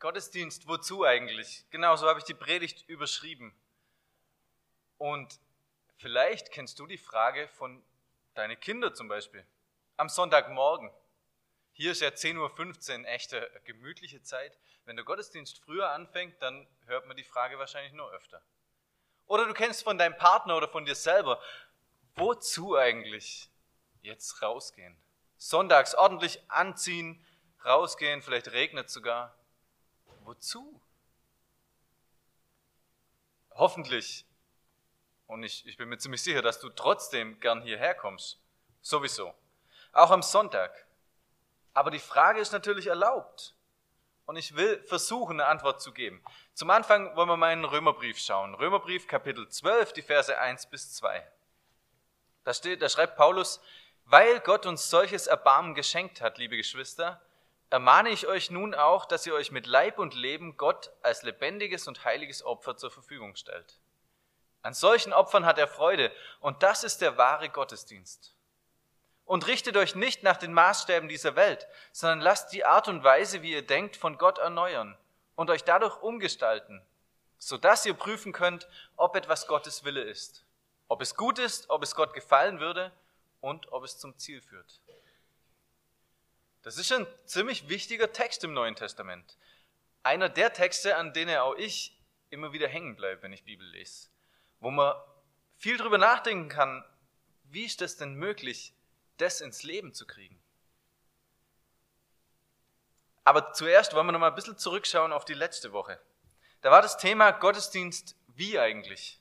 Gottesdienst, wozu eigentlich? Genau so habe ich die Predigt überschrieben. Und vielleicht kennst du die Frage von deinen Kindern zum Beispiel. Am Sonntagmorgen. Hier ist ja 10.15 Uhr echte gemütliche Zeit. Wenn der Gottesdienst früher anfängt, dann hört man die Frage wahrscheinlich nur öfter. Oder du kennst von deinem Partner oder von dir selber, wozu eigentlich jetzt rausgehen? Sonntags ordentlich anziehen, rausgehen, vielleicht regnet sogar. Wozu? Hoffentlich, und ich, ich bin mir ziemlich sicher, dass du trotzdem gern hierher kommst. Sowieso. Auch am Sonntag. Aber die Frage ist natürlich erlaubt. Und ich will versuchen, eine Antwort zu geben. Zum Anfang wollen wir mal in den Römerbrief schauen. Römerbrief Kapitel 12, die Verse 1 bis 2. Da steht, da schreibt Paulus, weil Gott uns solches Erbarmen geschenkt hat, liebe Geschwister, ermahne ich euch nun auch, dass ihr euch mit Leib und Leben Gott als lebendiges und heiliges Opfer zur Verfügung stellt. An solchen Opfern hat er Freude und das ist der wahre Gottesdienst. Und richtet euch nicht nach den Maßstäben dieser Welt, sondern lasst die Art und Weise, wie ihr denkt, von Gott erneuern und euch dadurch umgestalten, so dass ihr prüfen könnt, ob etwas Gottes Wille ist, ob es gut ist, ob es Gott gefallen würde und ob es zum Ziel führt. Das ist ein ziemlich wichtiger Text im Neuen Testament. Einer der Texte, an denen auch ich immer wieder hängen bleibe, wenn ich Bibel lese. Wo man viel drüber nachdenken kann, wie ist das denn möglich, das ins Leben zu kriegen? Aber zuerst wollen wir noch mal ein bisschen zurückschauen auf die letzte Woche. Da war das Thema Gottesdienst wie eigentlich.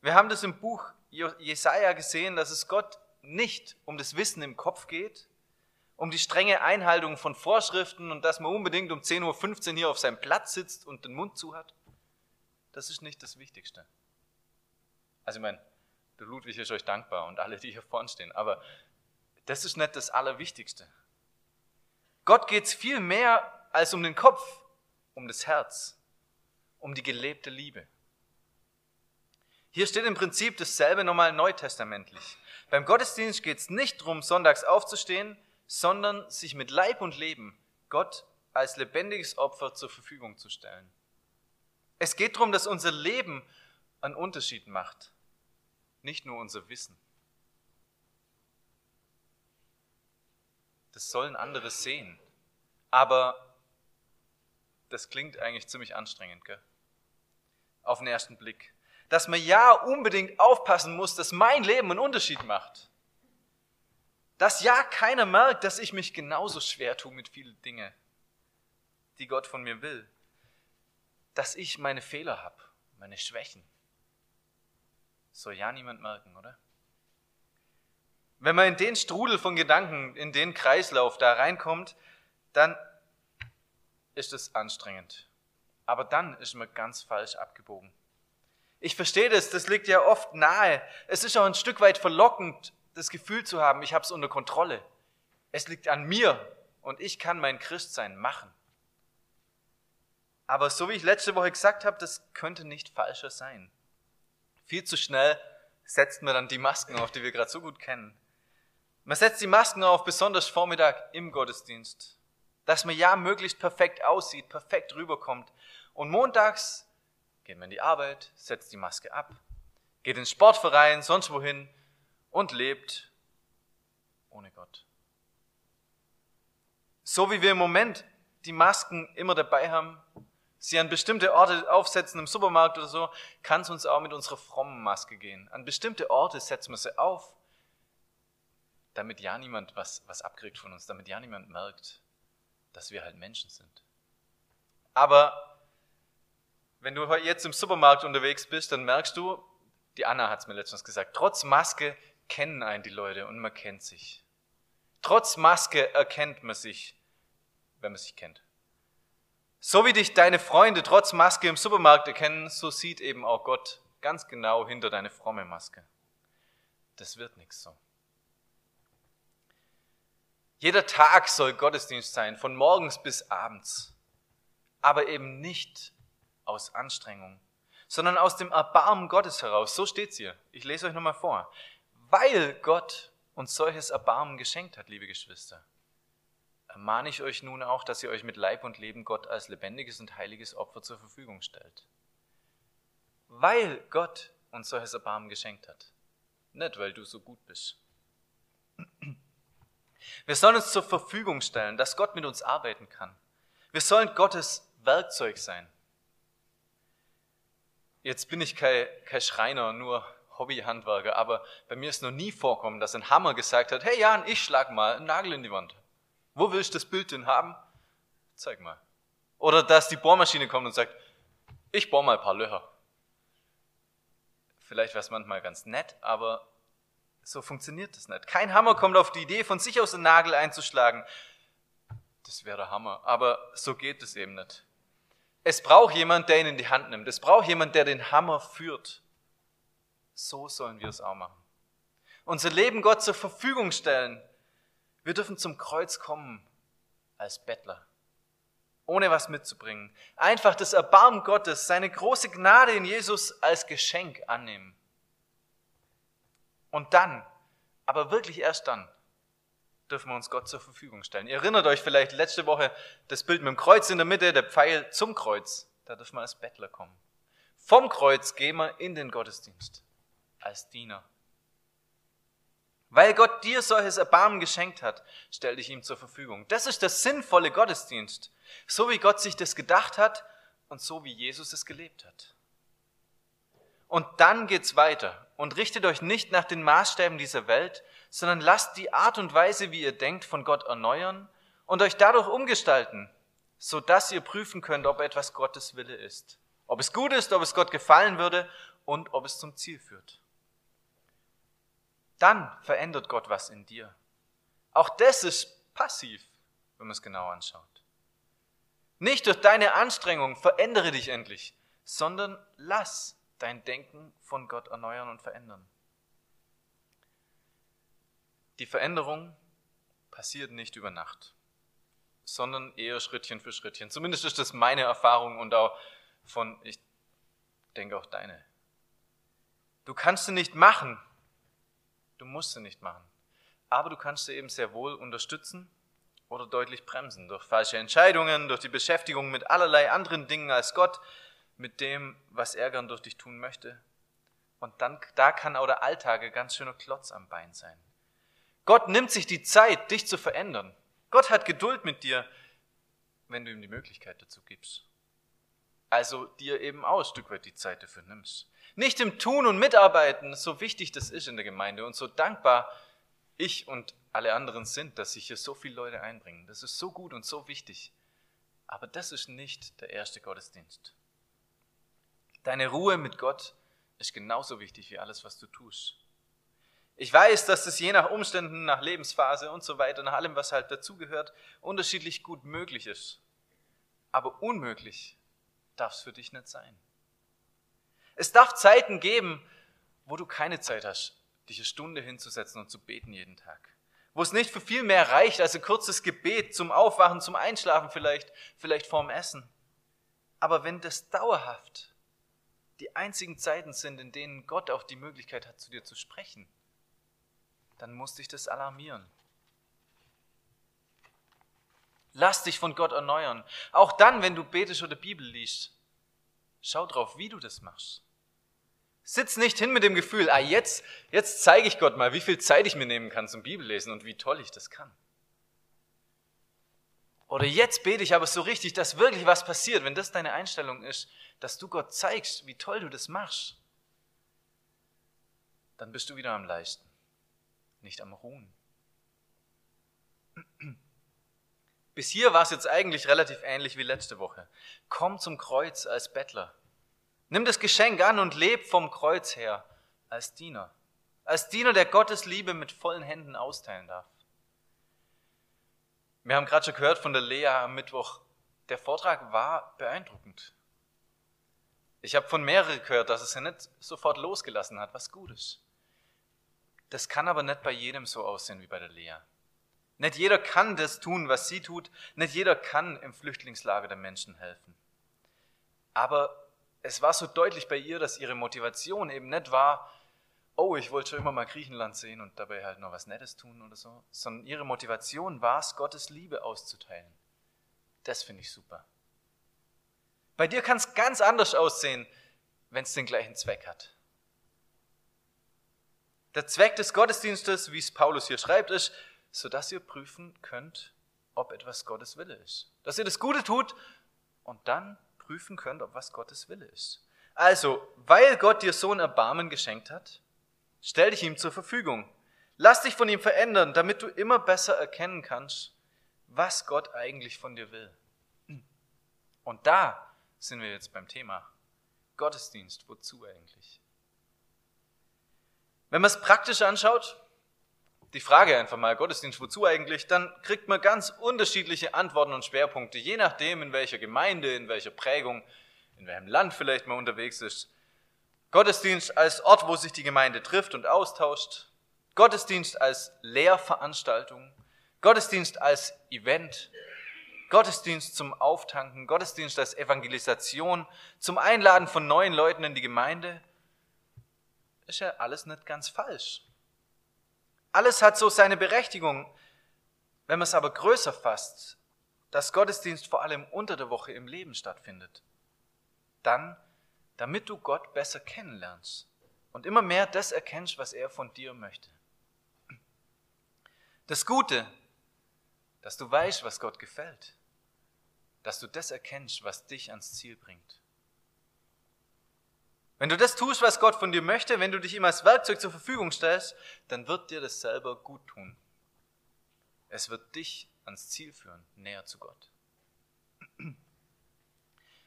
Wir haben das im Buch Jesaja gesehen, dass es Gott nicht um das Wissen im Kopf geht, um die strenge Einhaltung von Vorschriften und dass man unbedingt um 10.15 Uhr hier auf seinem Platz sitzt und den Mund zu hat. Das ist nicht das Wichtigste. Also ich meine, der Ludwig ist euch dankbar und alle, die hier vorne stehen, aber das ist nicht das Allerwichtigste. Gott geht es viel mehr als um den Kopf, um das Herz, um die gelebte Liebe. Hier steht im Prinzip dasselbe nochmal neutestamentlich. Beim Gottesdienst geht es nicht darum, sonntags aufzustehen, sondern sich mit Leib und Leben Gott als lebendiges Opfer zur Verfügung zu stellen. Es geht darum, dass unser Leben einen Unterschied macht, nicht nur unser Wissen. Das sollen andere sehen, aber das klingt eigentlich ziemlich anstrengend, gell? Auf den ersten Blick. Dass man ja unbedingt aufpassen muss, dass mein Leben einen Unterschied macht. Dass ja keiner merkt, dass ich mich genauso schwer tue mit vielen Dingen, die Gott von mir will. Dass ich meine Fehler habe, meine Schwächen. Soll ja niemand merken, oder? Wenn man in den Strudel von Gedanken, in den Kreislauf da reinkommt, dann ist es anstrengend. Aber dann ist man ganz falsch abgebogen. Ich verstehe das, das liegt ja oft nahe. Es ist auch ein Stück weit verlockend, das Gefühl zu haben, ich habe es unter Kontrolle. Es liegt an mir und ich kann mein Christsein machen. Aber so wie ich letzte Woche gesagt habe, das könnte nicht falscher sein. Viel zu schnell setzt man dann die Masken auf, die wir gerade so gut kennen. Man setzt die Masken auf, besonders Vormittag im Gottesdienst, dass man ja möglichst perfekt aussieht, perfekt rüberkommt. Und montags geht man in die Arbeit, setzt die Maske ab, geht ins Sportverein, sonst wohin und lebt ohne Gott. So wie wir im Moment die Masken immer dabei haben, sie an bestimmte Orte aufsetzen im Supermarkt oder so, kann es uns auch mit unserer frommen Maske gehen. An bestimmte Orte setzen wir sie auf, damit ja niemand was, was abkriegt von uns, damit ja niemand merkt, dass wir halt Menschen sind. Aber wenn du jetzt im Supermarkt unterwegs bist, dann merkst du, die Anna hat es mir letztens gesagt, trotz Maske kennen einen die Leute und man kennt sich. Trotz Maske erkennt man sich, wenn man sich kennt. So wie dich deine Freunde trotz Maske im Supermarkt erkennen, so sieht eben auch Gott ganz genau hinter deine fromme Maske. Das wird nichts so. Jeder Tag soll Gottesdienst sein, von morgens bis abends, aber eben nicht aus Anstrengung, sondern aus dem Erbarmen Gottes heraus. So steht's hier. Ich lese euch nochmal vor weil Gott uns solches Erbarmen geschenkt hat, liebe Geschwister. ermahne ich euch nun auch, dass ihr euch mit Leib und Leben Gott als lebendiges und heiliges Opfer zur Verfügung stellt. Weil Gott uns solches Erbarmen geschenkt hat. Nicht, weil du so gut bist. Wir sollen uns zur Verfügung stellen, dass Gott mit uns arbeiten kann. Wir sollen Gottes Werkzeug sein. Jetzt bin ich kein, kein Schreiner, nur Hobbyhandwerker, aber bei mir ist noch nie vorkommen, dass ein Hammer gesagt hat, hey Jan, ich schlag mal einen Nagel in die Wand. Wo willst du das Bild denn haben? Zeig mal. Oder dass die Bohrmaschine kommt und sagt, ich bohr mal ein paar Löcher. Vielleicht wäre es manchmal ganz nett, aber so funktioniert das nicht. Kein Hammer kommt auf die Idee, von sich aus einen Nagel einzuschlagen. Das wäre der Hammer, aber so geht es eben nicht. Es braucht jemand, der ihn in die Hand nimmt. Es braucht jemand, der den Hammer führt. So sollen wir es auch machen. Unser Leben Gott zur Verfügung stellen. Wir dürfen zum Kreuz kommen als Bettler, ohne was mitzubringen. Einfach das Erbarmen Gottes, seine große Gnade in Jesus als Geschenk annehmen. Und dann, aber wirklich erst dann, dürfen wir uns Gott zur Verfügung stellen. Ihr erinnert euch vielleicht letzte Woche das Bild mit dem Kreuz in der Mitte, der Pfeil zum Kreuz. Da dürfen wir als Bettler kommen. Vom Kreuz gehen wir in den Gottesdienst als Diener. Weil Gott dir solches Erbarmen geschenkt hat, stell dich ihm zur Verfügung. Das ist der sinnvolle Gottesdienst. So wie Gott sich das gedacht hat und so wie Jesus es gelebt hat. Und dann geht's weiter. Und richtet euch nicht nach den Maßstäben dieser Welt, sondern lasst die Art und Weise, wie ihr denkt, von Gott erneuern und euch dadurch umgestalten, so dass ihr prüfen könnt, ob etwas Gottes Wille ist. Ob es gut ist, ob es Gott gefallen würde und ob es zum Ziel führt dann verändert Gott was in dir. Auch das ist passiv, wenn man es genau anschaut. Nicht durch deine Anstrengung verändere dich endlich, sondern lass dein Denken von Gott erneuern und verändern. Die Veränderung passiert nicht über Nacht, sondern eher Schrittchen für Schrittchen. Zumindest ist das meine Erfahrung und auch von, ich denke auch deine. Du kannst sie nicht machen, Du musst sie nicht machen. Aber du kannst sie eben sehr wohl unterstützen oder deutlich bremsen durch falsche Entscheidungen, durch die Beschäftigung mit allerlei anderen Dingen als Gott, mit dem, was er gern durch dich tun möchte. Und dann, da kann auch der Alltag ein ganz schöner Klotz am Bein sein. Gott nimmt sich die Zeit, dich zu verändern. Gott hat Geduld mit dir, wenn du ihm die Möglichkeit dazu gibst. Also dir eben auch ein Stück weit die Zeit dafür nimmst. Nicht im Tun und Mitarbeiten, so wichtig das ist in der Gemeinde und so dankbar ich und alle anderen sind, dass sich hier so viele Leute einbringen. Das ist so gut und so wichtig. Aber das ist nicht der erste Gottesdienst. Deine Ruhe mit Gott ist genauso wichtig wie alles, was du tust. Ich weiß, dass es je nach Umständen, nach Lebensphase und so weiter, nach allem, was halt dazugehört, unterschiedlich gut möglich ist. Aber unmöglich darf es für dich nicht sein. Es darf Zeiten geben, wo du keine Zeit hast, dich eine Stunde hinzusetzen und zu beten jeden Tag. Wo es nicht für viel mehr reicht als ein kurzes Gebet zum Aufwachen, zum Einschlafen vielleicht, vielleicht vorm Essen. Aber wenn das dauerhaft die einzigen Zeiten sind, in denen Gott auch die Möglichkeit hat, zu dir zu sprechen, dann muss dich das alarmieren. Lass dich von Gott erneuern. Auch dann, wenn du betest oder Bibel liest. Schau drauf, wie du das machst. Sitz nicht hin mit dem Gefühl, ah, jetzt, jetzt zeige ich Gott mal, wie viel Zeit ich mir nehmen kann zum Bibellesen und wie toll ich das kann. Oder jetzt bete ich aber so richtig, dass wirklich was passiert, wenn das deine Einstellung ist, dass du Gott zeigst, wie toll du das machst. Dann bist du wieder am Leisten, nicht am Ruhen. Bis hier war es jetzt eigentlich relativ ähnlich wie letzte Woche. Komm zum Kreuz als Bettler. Nimm das Geschenk an und leb vom Kreuz her als Diener. Als Diener, der Gottes Liebe mit vollen Händen austeilen darf. Wir haben gerade schon gehört von der Lea am Mittwoch. Der Vortrag war beeindruckend. Ich habe von mehreren gehört, dass es sie nicht sofort losgelassen hat, was Gutes. Das kann aber nicht bei jedem so aussehen wie bei der Lea. Nicht jeder kann das tun, was sie tut. Nicht jeder kann im Flüchtlingslager der Menschen helfen. Aber es war so deutlich bei ihr, dass ihre Motivation eben nicht war, oh, ich wollte schon immer mal Griechenland sehen und dabei halt noch was Nettes tun oder so, sondern ihre Motivation war es, Gottes Liebe auszuteilen. Das finde ich super. Bei dir kann es ganz anders aussehen, wenn es den gleichen Zweck hat. Der Zweck des Gottesdienstes, wie es Paulus hier schreibt, ist, sodass ihr prüfen könnt, ob etwas Gottes Wille ist. Dass ihr das Gute tut und dann prüfen könnt, ob was Gottes Wille ist. Also, weil Gott dir so ein Erbarmen geschenkt hat, stell dich ihm zur Verfügung. Lass dich von ihm verändern, damit du immer besser erkennen kannst, was Gott eigentlich von dir will. Und da sind wir jetzt beim Thema. Gottesdienst, wozu eigentlich? Wenn man es praktisch anschaut, die Frage einfach mal, Gottesdienst, wozu eigentlich, dann kriegt man ganz unterschiedliche Antworten und Schwerpunkte, je nachdem, in welcher Gemeinde, in welcher Prägung, in welchem Land vielleicht man unterwegs ist. Gottesdienst als Ort, wo sich die Gemeinde trifft und austauscht. Gottesdienst als Lehrveranstaltung. Gottesdienst als Event. Gottesdienst zum Auftanken. Gottesdienst als Evangelisation. Zum Einladen von neuen Leuten in die Gemeinde. Ist ja alles nicht ganz falsch. Alles hat so seine Berechtigung. Wenn man es aber größer fasst, dass Gottesdienst vor allem unter der Woche im Leben stattfindet, dann, damit du Gott besser kennenlernst und immer mehr das erkennst, was er von dir möchte. Das Gute, dass du weißt, was Gott gefällt, dass du das erkennst, was dich ans Ziel bringt. Wenn du das tust, was Gott von dir möchte, wenn du dich ihm als Werkzeug zur Verfügung stellst, dann wird dir das selber gut tun. Es wird dich ans Ziel führen, näher zu Gott.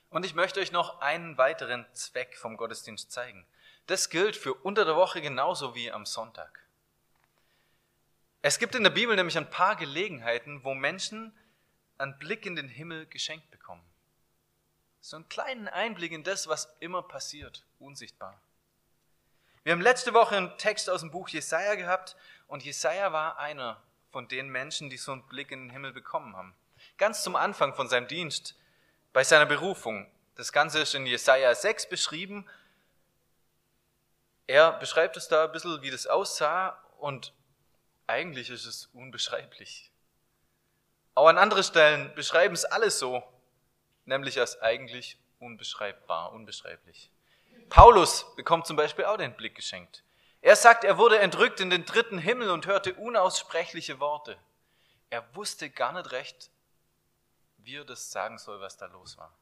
Und ich möchte euch noch einen weiteren Zweck vom Gottesdienst zeigen. Das gilt für unter der Woche genauso wie am Sonntag. Es gibt in der Bibel nämlich ein paar Gelegenheiten, wo Menschen einen Blick in den Himmel geschenkt bekommen. So einen kleinen Einblick in das, was immer passiert, unsichtbar. Wir haben letzte Woche einen Text aus dem Buch Jesaja gehabt und Jesaja war einer von den Menschen, die so einen Blick in den Himmel bekommen haben. Ganz zum Anfang von seinem Dienst, bei seiner Berufung. Das Ganze ist in Jesaja 6 beschrieben. Er beschreibt es da ein bisschen, wie das aussah und eigentlich ist es unbeschreiblich. Auch an anderen Stellen beschreiben es alles so nämlich als eigentlich unbeschreibbar, unbeschreiblich. Paulus bekommt zum Beispiel auch den Blick geschenkt. Er sagt, er wurde entrückt in den dritten Himmel und hörte unaussprechliche Worte. Er wusste gar nicht recht, wie er das sagen soll, was da los war.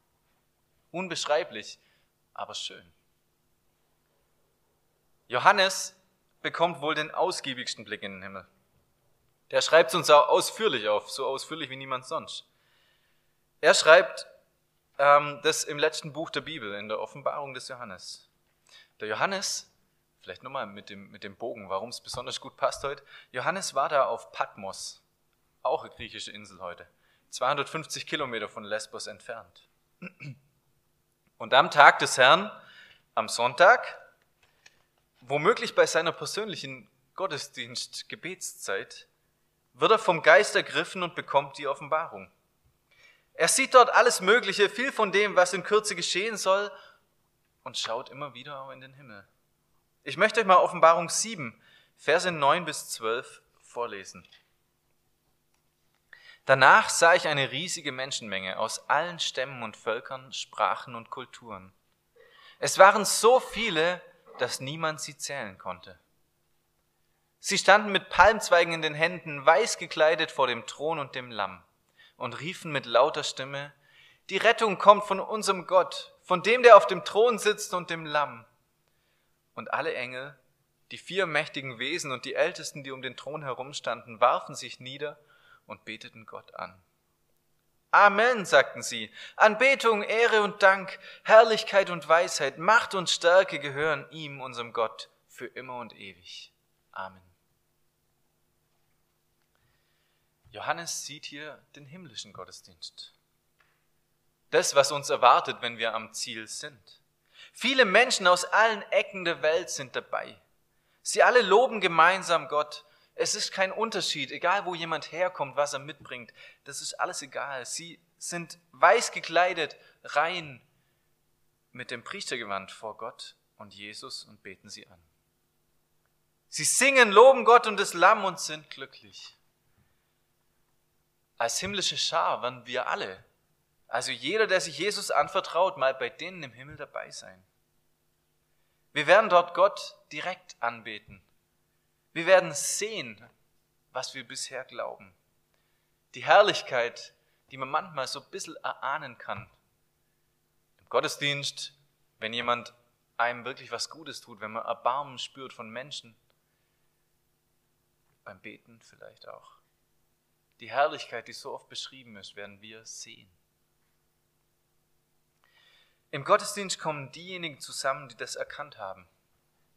Unbeschreiblich, aber schön. Johannes bekommt wohl den ausgiebigsten Blick in den Himmel. Der schreibt es uns auch ausführlich auf, so ausführlich wie niemand sonst. Er schreibt, das im letzten Buch der Bibel, in der Offenbarung des Johannes. Der Johannes, vielleicht nochmal mit dem, mit dem Bogen, warum es besonders gut passt heute. Johannes war da auf Patmos, auch eine griechische Insel heute, 250 Kilometer von Lesbos entfernt. Und am Tag des Herrn, am Sonntag, womöglich bei seiner persönlichen Gottesdienst-Gebetszeit, wird er vom Geist ergriffen und bekommt die Offenbarung. Er sieht dort alles Mögliche, viel von dem, was in Kürze geschehen soll und schaut immer wieder auch in den Himmel. Ich möchte euch mal Offenbarung 7, Verse 9 bis 12 vorlesen. Danach sah ich eine riesige Menschenmenge aus allen Stämmen und Völkern, Sprachen und Kulturen. Es waren so viele, dass niemand sie zählen konnte. Sie standen mit Palmzweigen in den Händen, weiß gekleidet vor dem Thron und dem Lamm und riefen mit lauter Stimme, die Rettung kommt von unserem Gott, von dem, der auf dem Thron sitzt und dem Lamm. Und alle Engel, die vier mächtigen Wesen und die Ältesten, die um den Thron herumstanden, warfen sich nieder und beteten Gott an. Amen, sagten sie. Anbetung, Ehre und Dank, Herrlichkeit und Weisheit, Macht und Stärke gehören ihm, unserem Gott, für immer und ewig. Amen. Johannes sieht hier den himmlischen Gottesdienst. Das, was uns erwartet, wenn wir am Ziel sind. Viele Menschen aus allen Ecken der Welt sind dabei. Sie alle loben gemeinsam Gott. Es ist kein Unterschied, egal wo jemand herkommt, was er mitbringt. Das ist alles egal. Sie sind weiß gekleidet, rein mit dem Priestergewand vor Gott und Jesus und beten sie an. Sie singen, loben Gott und das Lamm und sind glücklich. Als himmlische Schar werden wir alle, also jeder, der sich Jesus anvertraut, mal bei denen im Himmel dabei sein. Wir werden dort Gott direkt anbeten. Wir werden sehen, was wir bisher glauben. Die Herrlichkeit, die man manchmal so ein bisschen erahnen kann. Im Gottesdienst, wenn jemand einem wirklich was Gutes tut, wenn man Erbarmen spürt von Menschen. Beim Beten vielleicht auch. Die Herrlichkeit, die so oft beschrieben ist, werden wir sehen. Im Gottesdienst kommen diejenigen zusammen, die das erkannt haben,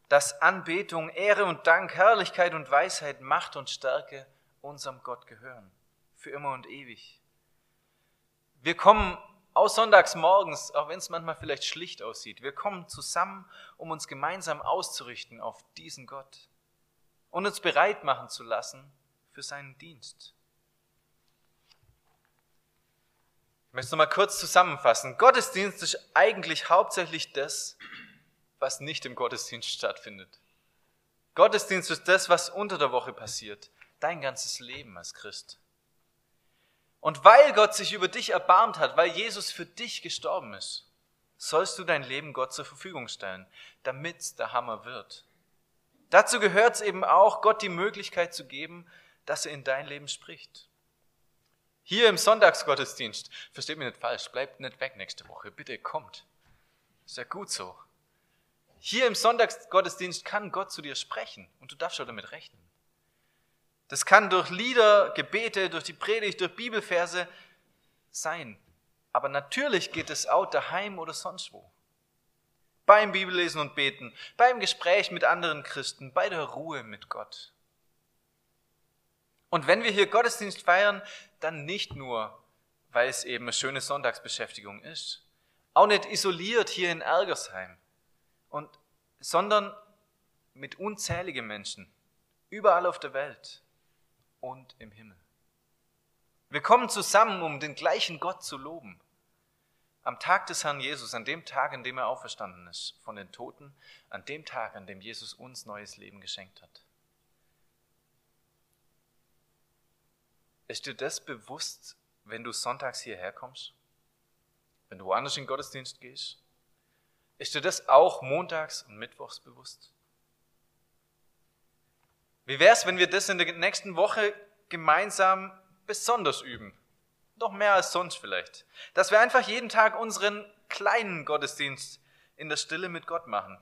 dass Anbetung, Ehre und Dank, Herrlichkeit und Weisheit, Macht und Stärke unserem Gott gehören, für immer und ewig. Wir kommen aus sonntags morgens, auch wenn es manchmal vielleicht schlicht aussieht, wir kommen zusammen, um uns gemeinsam auszurichten auf diesen Gott und uns bereit machen zu lassen für seinen Dienst. Ich möchte es nochmal kurz zusammenfassen. Gottesdienst ist eigentlich hauptsächlich das, was nicht im Gottesdienst stattfindet. Gottesdienst ist das, was unter der Woche passiert. Dein ganzes Leben als Christ. Und weil Gott sich über dich erbarmt hat, weil Jesus für dich gestorben ist, sollst du dein Leben Gott zur Verfügung stellen, damit der Hammer wird. Dazu gehört es eben auch, Gott die Möglichkeit zu geben, dass er in dein Leben spricht. Hier im Sonntagsgottesdienst, versteht mich nicht falsch, bleibt nicht weg nächste Woche, bitte kommt. Ist ja gut so. Hier im Sonntagsgottesdienst kann Gott zu dir sprechen und du darfst schon damit rechnen. Das kann durch Lieder, Gebete, durch die Predigt, durch Bibelverse sein. Aber natürlich geht es auch daheim oder sonst wo. Beim Bibellesen und Beten, beim Gespräch mit anderen Christen, bei der Ruhe mit Gott. Und wenn wir hier Gottesdienst feiern, dann nicht nur, weil es eben eine schöne Sonntagsbeschäftigung ist, auch nicht isoliert hier in Ergersheim, und, sondern mit unzähligen Menschen, überall auf der Welt und im Himmel. Wir kommen zusammen, um den gleichen Gott zu loben. Am Tag des Herrn Jesus, an dem Tag, an dem er auferstanden ist von den Toten, an dem Tag, an dem Jesus uns neues Leben geschenkt hat. Ist dir das bewusst, wenn du sonntags hierher kommst? Wenn du woanders in den Gottesdienst gehst? Ist dir das auch montags und mittwochs bewusst? Wie wäre es, wenn wir das in der nächsten Woche gemeinsam besonders üben? Noch mehr als sonst vielleicht. Dass wir einfach jeden Tag unseren kleinen Gottesdienst in der Stille mit Gott machen.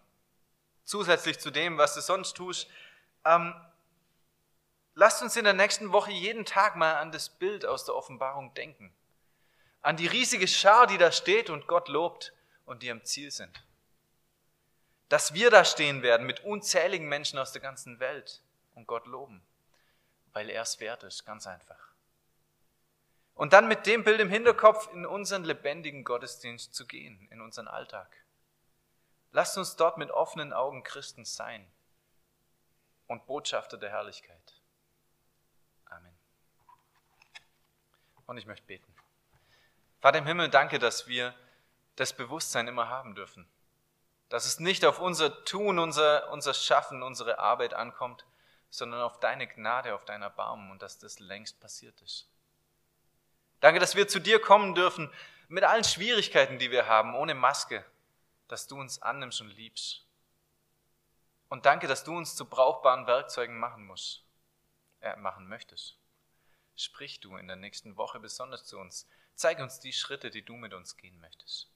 Zusätzlich zu dem, was du sonst tust. Ähm, Lasst uns in der nächsten Woche jeden Tag mal an das Bild aus der Offenbarung denken. An die riesige Schar, die da steht und Gott lobt und die am Ziel sind. Dass wir da stehen werden mit unzähligen Menschen aus der ganzen Welt und Gott loben, weil er es wert ist, ganz einfach. Und dann mit dem Bild im Hinterkopf in unseren lebendigen Gottesdienst zu gehen, in unseren Alltag. Lasst uns dort mit offenen Augen Christen sein und Botschafter der Herrlichkeit. Und ich möchte beten. Vater im Himmel, danke, dass wir das Bewusstsein immer haben dürfen. Dass es nicht auf unser Tun, unser, unser Schaffen, unsere Arbeit ankommt, sondern auf deine Gnade, auf dein Erbarmen und dass das längst passiert ist. Danke, dass wir zu dir kommen dürfen mit allen Schwierigkeiten, die wir haben, ohne Maske, dass du uns annimmst und liebst. Und danke, dass du uns zu brauchbaren Werkzeugen machen musst, äh, machen möchtest. Sprich du in der nächsten Woche besonders zu uns. Zeig uns die Schritte, die du mit uns gehen möchtest.